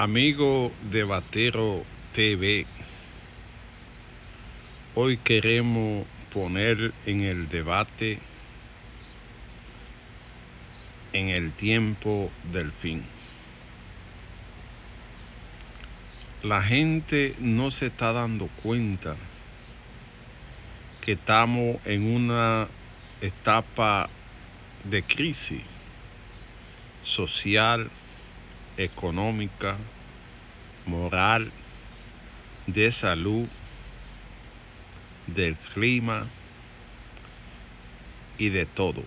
Amigo de Batero TV, hoy queremos poner en el debate en el tiempo del fin. La gente no se está dando cuenta que estamos en una etapa de crisis social, económica, moral, de salud, del clima y de todo.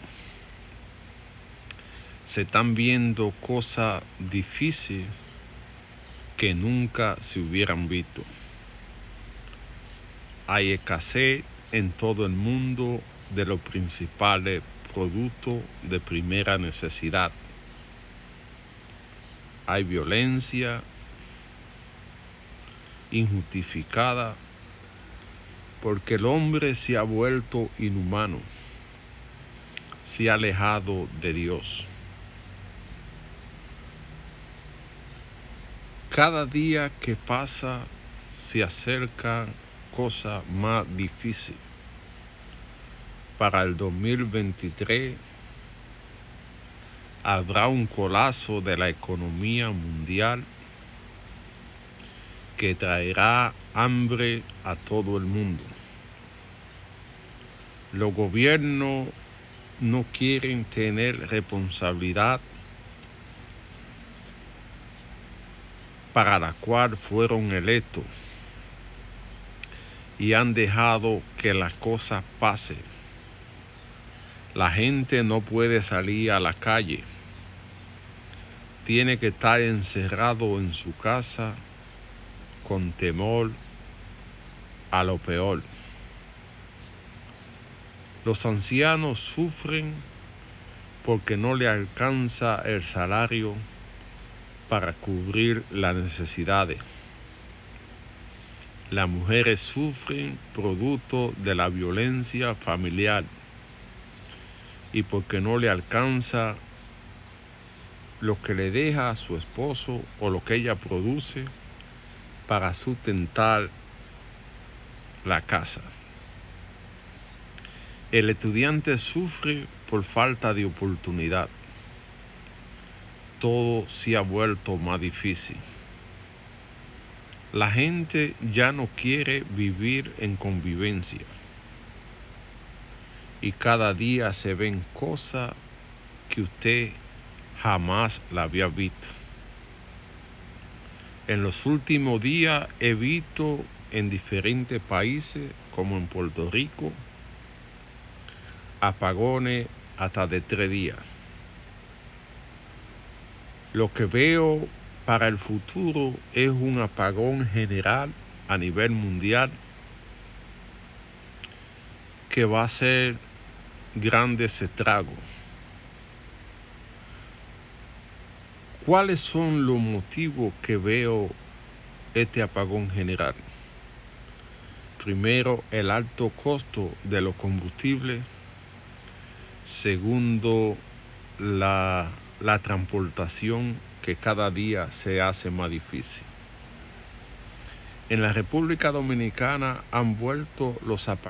Se están viendo cosas difíciles que nunca se hubieran visto. Hay escasez en todo el mundo de los principales productos de primera necesidad hay violencia injustificada porque el hombre se ha vuelto inhumano, se ha alejado de Dios. Cada día que pasa se acerca cosa más difícil. Para el 2023 habrá un colapso de la economía mundial que traerá hambre a todo el mundo. Los gobiernos no quieren tener responsabilidad para la cual fueron electos y han dejado que las cosas pasen la gente no puede salir a la calle. Tiene que estar encerrado en su casa con temor a lo peor. Los ancianos sufren porque no le alcanza el salario para cubrir las necesidades. Las mujeres sufren producto de la violencia familiar y porque no le alcanza lo que le deja a su esposo o lo que ella produce para sustentar la casa. El estudiante sufre por falta de oportunidad. Todo se ha vuelto más difícil. La gente ya no quiere vivir en convivencia y cada día se ven cosas que usted jamás la había visto. En los últimos días he visto en diferentes países, como en Puerto Rico, apagones hasta de tres días. Lo que veo para el futuro es un apagón general a nivel mundial que va a ser grandes estragos. ¿Cuáles son los motivos que veo este apagón general? Primero, el alto costo de los combustibles. Segundo, la, la transportación que cada día se hace más difícil. En la República Dominicana han vuelto los apagones